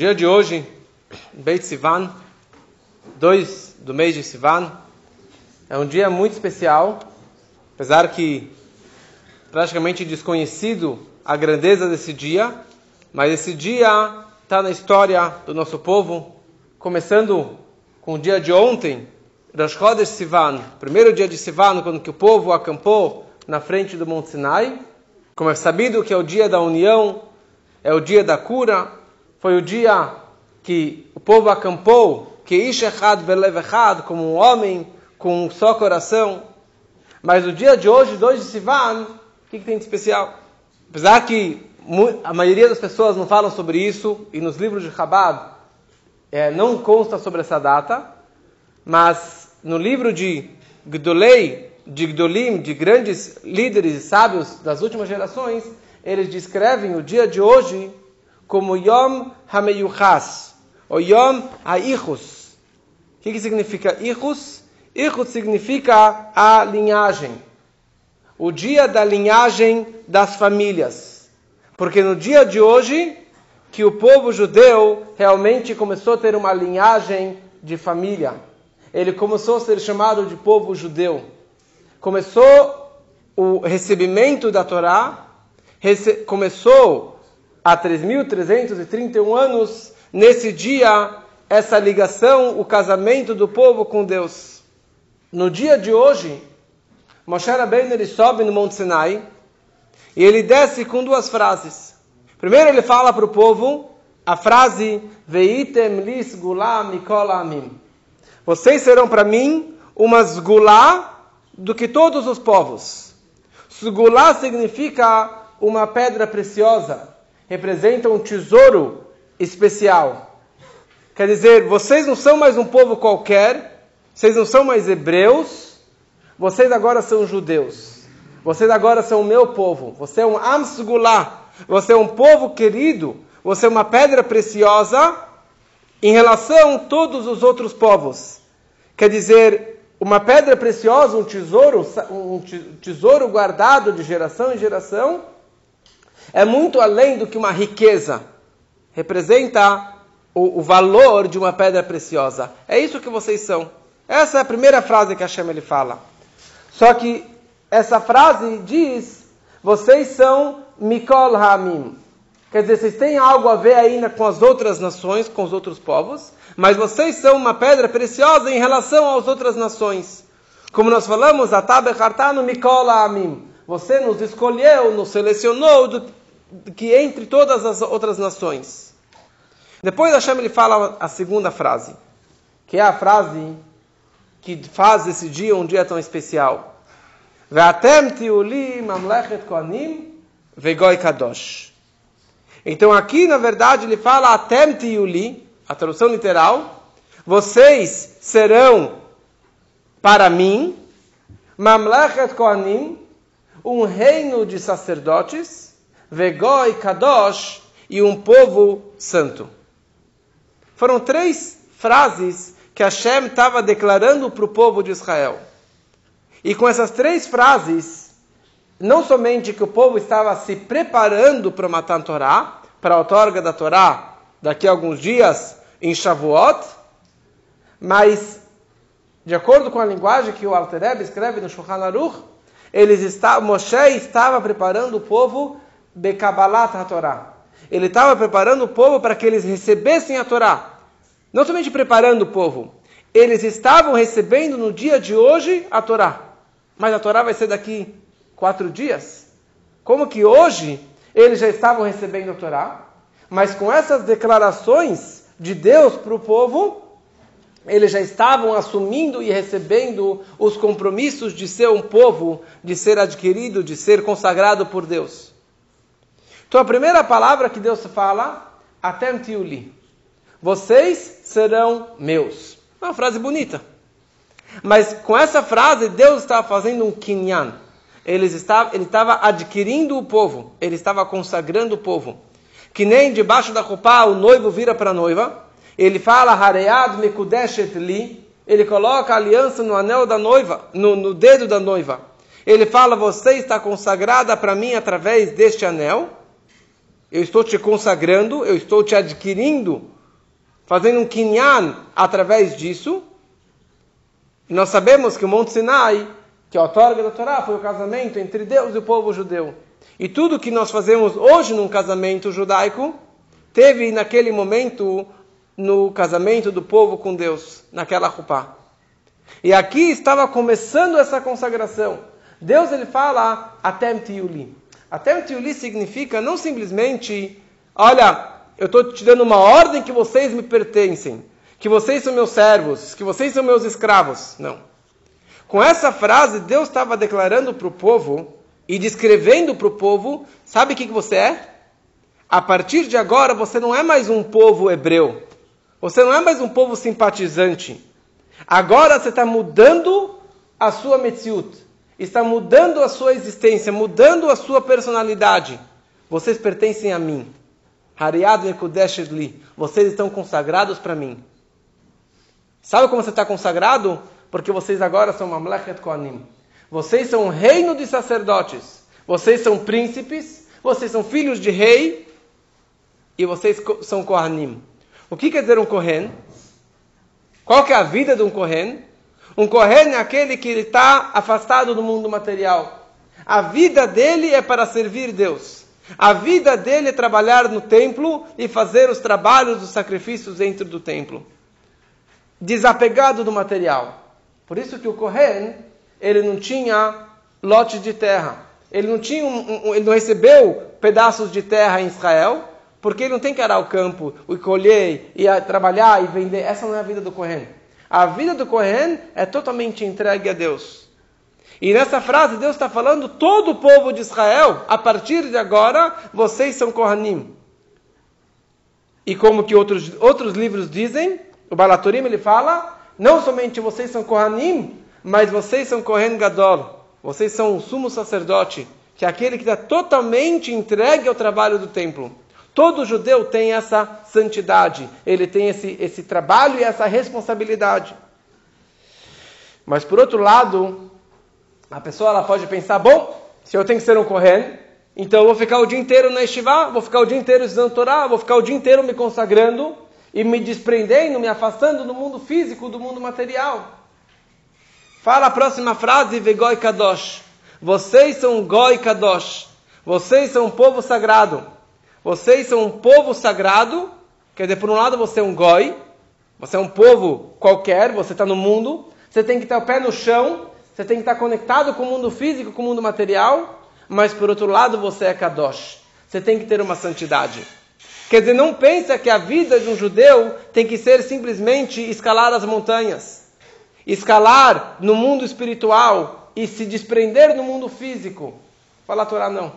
Dia de hoje, Beit Sivan, 2 do mês de Sivan, é um dia muito especial, apesar que praticamente desconhecido a grandeza desse dia, mas esse dia está na história do nosso povo, começando com o dia de ontem, Rosh Chodesh Sivan, primeiro dia de Sivan, quando que o povo acampou na frente do Monte Sinai, como é sabido que é o dia da união, é o dia da cura, foi o dia que o povo acampou, que Ish Echad Belev Echad, como um homem com um só coração. Mas o dia de hoje, 2 de Sivan, o que, que tem de especial? Apesar que a maioria das pessoas não falam sobre isso, e nos livros de Chabad é, não consta sobre essa data, mas no livro de Gdolei, de Gdolim, de grandes líderes e sábios das últimas gerações, eles descrevem o dia de hoje como Yom HaMeyuchas, ou Yom HaIchus. O que, que significa Ichus? Ichus significa a linhagem. O dia da linhagem das famílias. Porque no dia de hoje, que o povo judeu realmente começou a ter uma linhagem de família. Ele começou a ser chamado de povo judeu. Começou o recebimento da Torá, começou há 3.331 anos, nesse dia, essa ligação, o casamento do povo com Deus. No dia de hoje, Moshe Rabbeinu ele sobe no Monte Sinai e ele desce com duas frases. Primeiro ele fala para o povo a frase Veitem lis gulá mikol amim. Vocês serão para mim umas gulá do que todos os povos. Gulá significa uma pedra preciosa representa um tesouro especial. Quer dizer, vocês não são mais um povo qualquer, vocês não são mais hebreus, vocês agora são judeus. Vocês agora são o meu povo. Você é um Amsgulá, você é um povo querido, você é uma pedra preciosa em relação a todos os outros povos. Quer dizer, uma pedra preciosa, um tesouro, um tesouro guardado de geração em geração, é muito além do que uma riqueza. Representa o, o, valor de uma pedra preciosa. É isso que vocês são. Essa é a primeira frase que Hashem ele fala. Só que essa frase diz: vocês são Mikol Hamim. Quer dizer, vocês têm algo a ver ainda com as outras nações, com os outros povos, mas vocês são uma pedra preciosa em relação às outras nações. Como nós falamos, Atabe Hartanu Mikol Hamim. Você nos escolheu, nos selecionou que entre todas as outras nações. Depois Hashem ele fala a segunda frase, que é a frase que faz esse dia um dia tão especial. Então aqui, na verdade, ele fala Atem tiuli, a tradução literal, vocês serão para mim, Kohanim, um reino de sacerdotes, Vegoi Kadosh e um povo santo. Foram três frases que Hashem estava declarando para o povo de Israel. E com essas três frases, não somente que o povo estava se preparando para matar a Torá, para a outorga da Torá daqui a alguns dias em Shavuot, mas, de acordo com a linguagem que o Alter escreve no Shulchan Aruch, eles está, Moshe estava preparando o povo Bekabalat HaTorah. Ele estava preparando o povo para que eles recebessem a Torá. Não somente preparando o povo, eles estavam recebendo no dia de hoje a Torá. Mas a Torá vai ser daqui quatro dias. Como que hoje eles já estavam recebendo a Torá, mas com essas declarações de Deus para o povo, eles já estavam assumindo e recebendo os compromissos de ser um povo, de ser adquirido, de ser consagrado por Deus. Então a primeira palavra que Deus fala, atem tiuli. Vocês serão meus. É uma frase bonita. Mas com essa frase, Deus estava fazendo um kinyan. Ele estava, ele estava adquirindo o povo. Ele estava consagrando o povo. Que nem debaixo da roupa o noivo vira para a noiva. Ele fala, Haread mekudeshet li. Ele coloca a aliança no anel da noiva, no, no dedo da noiva. Ele fala, você está consagrada para mim através deste anel. Eu estou te consagrando, eu estou te adquirindo, fazendo um kinyan através disso. Nós sabemos que o Monte Sinai, que é a outorga da Torá, foi o casamento entre Deus e o povo judeu. E tudo que nós fazemos hoje num casamento judaico, teve naquele momento no casamento do povo com Deus, naquela rupá. E aqui estava começando essa consagração. Deus ele fala Atem Tiuli. Atem Tiuli significa não simplesmente, olha, eu estou te dando uma ordem que vocês me pertencem, que vocês são meus servos, que vocês são meus escravos. Não. Com essa frase, Deus estava declarando para o povo e descrevendo para o povo: sabe o que, que você é? A partir de agora, você não é mais um povo hebreu. Você não é mais um povo simpatizante. Agora você está mudando a sua metziut. Está mudando a sua existência, mudando a sua personalidade. Vocês pertencem a mim. Hariad li. Vocês estão consagrados para mim. Sabe como você está consagrado? Porque vocês agora são Mamlechet Koanim. Vocês são um reino de sacerdotes. Vocês são príncipes. Vocês são filhos de rei. E vocês são Kohanim. O que quer dizer um Kohen? Qual que é a vida de um Kohen? Um Kohen é aquele que está afastado do mundo material. A vida dele é para servir Deus. A vida dele é trabalhar no templo e fazer os trabalhos, os sacrifícios dentro do templo. Desapegado do material. Por isso que o Kohen, ele não tinha lote de terra. Ele não, tinha um, um, ele não recebeu pedaços de terra em Israel, porque ele não tem que arar o campo, e colher, e trabalhar e vender. Essa não é a vida do Kohen. A vida do Kohen é totalmente entregue a Deus. E nessa frase Deus está falando todo o povo de Israel, a partir de agora, vocês são Kohanim. E como que outros, outros livros dizem, o Balaturim ele fala, não somente vocês são Kohanim, mas vocês são Kohen Gadol. Vocês são o sumo sacerdote, que é aquele que está totalmente entregue ao trabalho do templo. Todo judeu tem essa santidade, ele tem esse, esse trabalho e essa responsabilidade. Mas por outro lado, a pessoa ela pode pensar, bom, se eu tenho que ser um Kohen, então eu vou ficar o dia inteiro na Estivá, vou ficar o dia inteiro estudando Torá, vou ficar o dia inteiro me consagrando e me desprendendo, me afastando do mundo físico, do mundo material. Fala a próxima frase, Vegoi Kadosh. Vocês são Goi Kadosh. Vocês são um povo sagrado. Vocês são um povo sagrado. Quer dizer, por um lado você é um Goi. Você é um povo qualquer, você está no mundo. Você tem que ter o pé no chão você tem que estar conectado com o mundo físico, com o mundo material, mas por outro lado você é Kadosh. Você tem que ter uma santidade. Quer dizer, não pensa que a vida de um judeu tem que ser simplesmente escalar as montanhas, escalar no mundo espiritual e se desprender no mundo físico. Fala a Torá, não.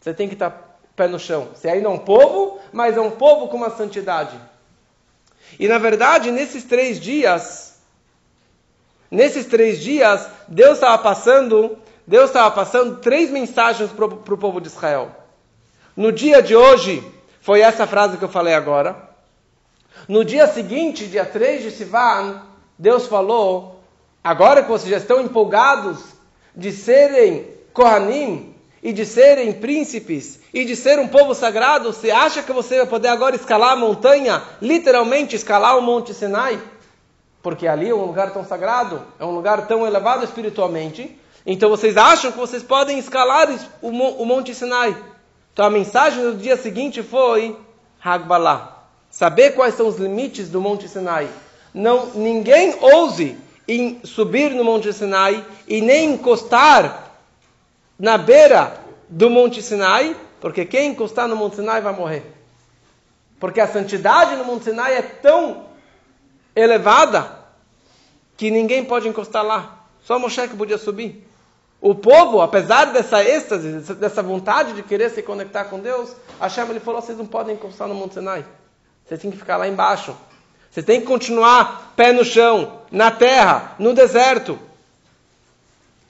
Você tem que estar pé no chão. Você ainda é um povo, mas é um povo com uma santidade. E na verdade, nesses três dias, Nesses três dias, Deus estava passando, Deus estava passando três mensagens para o povo de Israel. No dia de hoje, foi essa frase que eu falei agora. No dia seguinte, dia 3 de Sivan, Deus falou: agora que vocês já estão empolgados de serem Kohanim e de serem príncipes e de ser um povo sagrado, você acha que você vai poder agora escalar a montanha, literalmente escalar o Monte Sinai? porque ali é um lugar tão sagrado, é um lugar tão elevado espiritualmente. Então vocês acham que vocês podem escalar o, Monte Sinai? Então a mensagem do dia seguinte foi Hagbalah. Saber quais são os limites do Monte Sinai. Não, ninguém ouse em subir no Monte Sinai e nem encostar na beira do Monte Sinai, porque quem encostar no Monte Sinai vai morrer. Porque a santidade no Monte Sinai é tão elevada que ninguém pode encostar lá. Só Moshe que podia subir. O povo, apesar dessa êxtase, dessa vontade de querer se conectar com Deus, Hashem ele falou: vocês não podem encostar no Monte Sinai. Vocês têm que ficar lá embaixo. Vocês têm que continuar pé no chão, na terra, no deserto.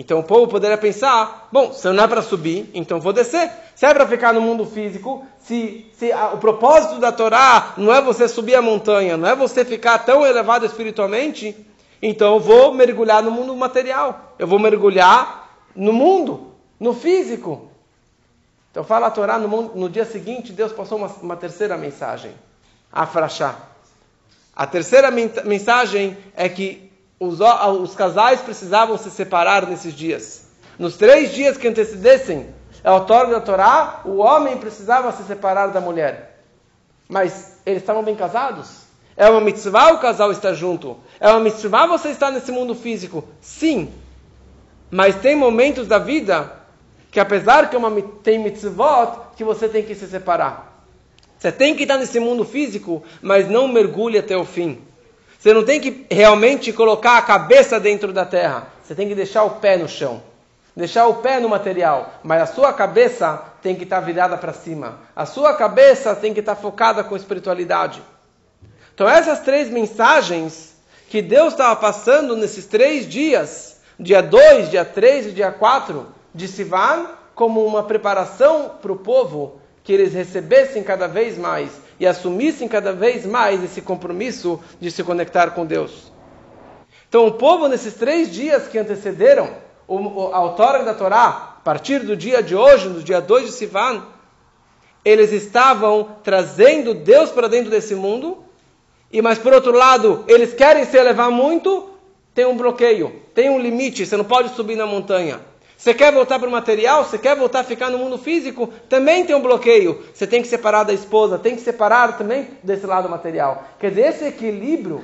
Então o povo poderia pensar: bom, se não é para subir, então vou descer. Se é para ficar no mundo físico, se, se a, o propósito da Torá não é você subir a montanha, não é você ficar tão elevado espiritualmente, então eu vou mergulhar no mundo material. Eu vou mergulhar no mundo, no físico. Então fala a Torá, no, no dia seguinte, Deus passou uma, uma terceira mensagem. Afrachá. A terceira mensagem é que os, os casais precisavam se separar nesses dias. Nos três dias que antecedessem a outorga da Torá, o homem precisava se separar da mulher. Mas eles estavam bem casados? É uma mitzvah o casal estar junto. É uma mitzvah você estar nesse mundo físico. Sim. Mas tem momentos da vida que apesar que é uma, tem mitzvot, que você tem que se separar. Você tem que estar nesse mundo físico, mas não mergulhe até o fim. Você não tem que realmente colocar a cabeça dentro da terra. Você tem que deixar o pé no chão. Deixar o pé no material. Mas a sua cabeça tem que estar virada para cima. A sua cabeça tem que estar focada com espiritualidade. Então, essas três mensagens que Deus estava passando nesses três dias, dia 2, dia 3 e dia 4 de Sivan, como uma preparação para o povo que eles recebessem cada vez mais e assumissem cada vez mais esse compromisso de se conectar com Deus. Então, o povo, nesses três dias que antecederam a outorga da Torá, a partir do dia de hoje, no dia 2 de Sivan, eles estavam trazendo Deus para dentro desse mundo e mas por outro lado, eles querem se elevar muito, tem um bloqueio, tem um limite, você não pode subir na montanha. Você quer voltar para o material, você quer voltar a ficar no mundo físico, também tem um bloqueio. Você tem que separar da esposa, tem que separar também desse lado material. Quer dizer, esse equilíbrio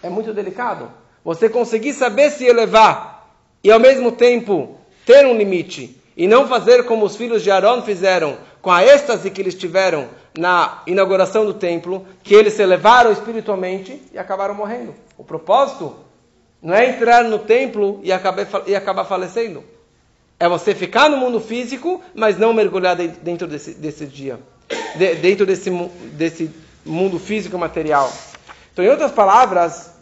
é muito delicado. Você conseguir saber se elevar e ao mesmo tempo ter um limite e não fazer como os filhos de Aaron fizeram com a êxtase que eles tiveram na inauguração do templo, que eles se elevaram espiritualmente e acabaram morrendo. O propósito não é entrar no templo e acabar, e acabar falecendo. É você ficar no mundo físico, mas não mergulhar dentro desse, desse dia, de, dentro desse, desse mundo físico material. Então, em outras palavras,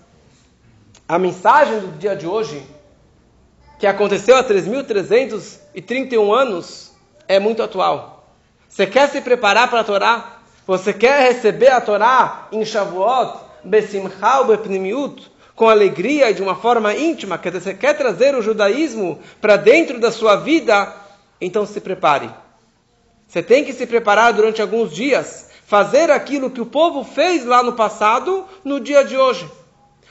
a mensagem do dia de hoje, que aconteceu há 3.331 anos, é muito atual. Você quer se preparar para a Torá? Você quer receber a Torá em Shavuot, Besimchal, Bepnimiut, com alegria e de uma forma íntima? Quer dizer, você quer trazer o judaísmo para dentro da sua vida? Então se prepare. Você tem que se preparar durante alguns dias, fazer aquilo que o povo fez lá no passado, no dia de hoje.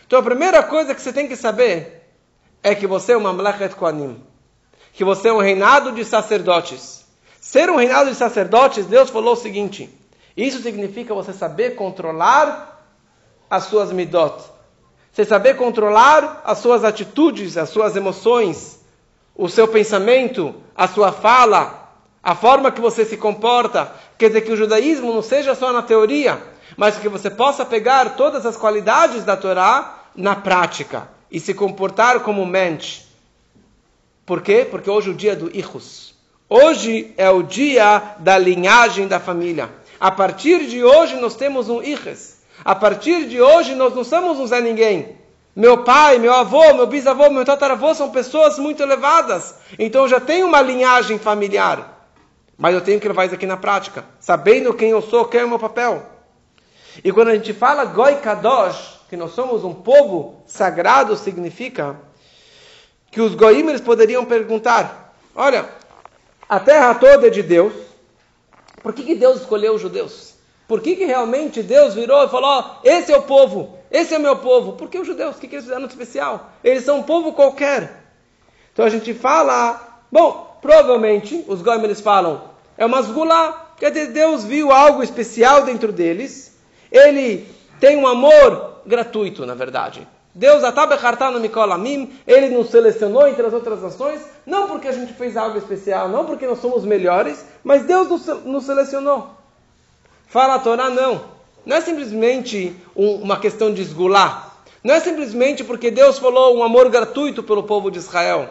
Então a primeira coisa que você tem que saber é que você é uma Mlechet Koanim, que você é um reinado de sacerdotes. Ser um reinado de sacerdotes, Deus falou o seguinte: isso significa você saber controlar as suas midot. Você saber controlar as suas atitudes, as suas emoções, o seu pensamento, a sua fala, a forma que você se comporta. Quer dizer que o judaísmo não seja só na teoria, mas que você possa pegar todas as qualidades da Torá na prática e se comportar como mente. Por quê? Porque hoje é o dia do Ichus. Hoje é o dia da linhagem da família. A partir de hoje nós temos um Iches. A partir de hoje nós não somos um Zé Ninguém. Meu pai, meu avô, meu bisavô, meu tataravô são pessoas muito elevadas. Então eu já tenho uma linhagem familiar. Mas eu tenho que levar isso aqui na prática. Sabendo quem eu sou, quem é o meu papel. E quando a gente fala Goi Kadosh, que nós somos um povo sagrado, significa que os Goim eles poderiam perguntar: olha, a terra toda é de Deus. Por que, que Deus escolheu os judeus? Por que, que realmente Deus virou e falou: esse é o povo, esse é o meu povo? Porque os judeus, o que, que eles fizeram de especial? Eles são um povo qualquer. Então a gente fala, bom, provavelmente os gomes falam, é uma zgulá, quer dizer, Deus viu algo especial dentro deles, ele tem um amor gratuito, na verdade. Deus, ele nos selecionou entre as outras nações, não porque a gente fez algo especial, não porque nós somos melhores, mas Deus nos selecionou. Fala a Torá, não. Não é simplesmente um, uma questão de esgular. Não é simplesmente porque Deus falou um amor gratuito pelo povo de Israel.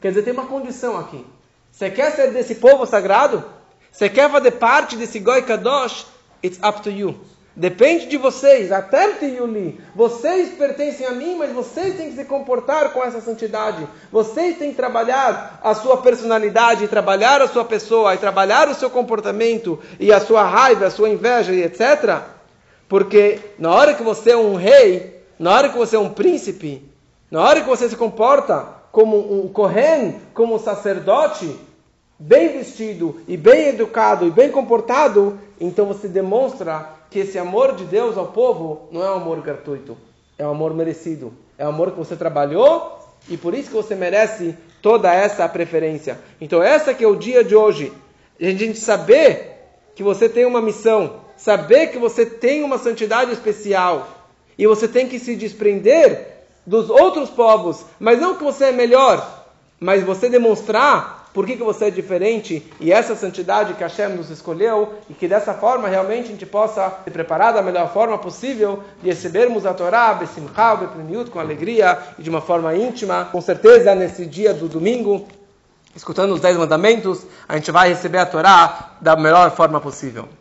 Quer dizer, tem uma condição aqui. Você quer ser desse povo sagrado? Você quer fazer parte desse Goi Kadosh? It's up to you. Depende de vocês. Até Yuli. Vocês pertencem a mim, mas vocês têm que se comportar com essa santidade. Vocês têm que trabalhar a sua personalidade, trabalhar a sua pessoa, e trabalhar o seu comportamento, e a sua raiva, a sua inveja, e etc. Porque na hora que você é um rei, na hora que você é um príncipe, na hora que você se comporta como um Kohen, como um sacerdote, bem vestido e bem educado e bem comportado, então você demonstra que esse amor de Deus ao povo não é um amor gratuito, é um amor merecido, é um amor que você trabalhou e por isso que você merece toda essa preferência. Então essa que é o dia de hoje, a gente saber que você tem uma missão, saber que você tem uma santidade especial e você tem que se desprender dos outros povos, mas não que você é melhor, mas você demonstrar por que, que você é diferente e essa santidade que Hashem nos escolheu e que dessa forma realmente a gente possa se preparar da melhor forma possível de recebermos a Torá, Besimchal, Bepleniut, com alegria e de uma forma íntima. Com certeza, nesse dia do domingo, escutando os Dez Mandamentos, a gente vai receber a Torá da melhor forma possível.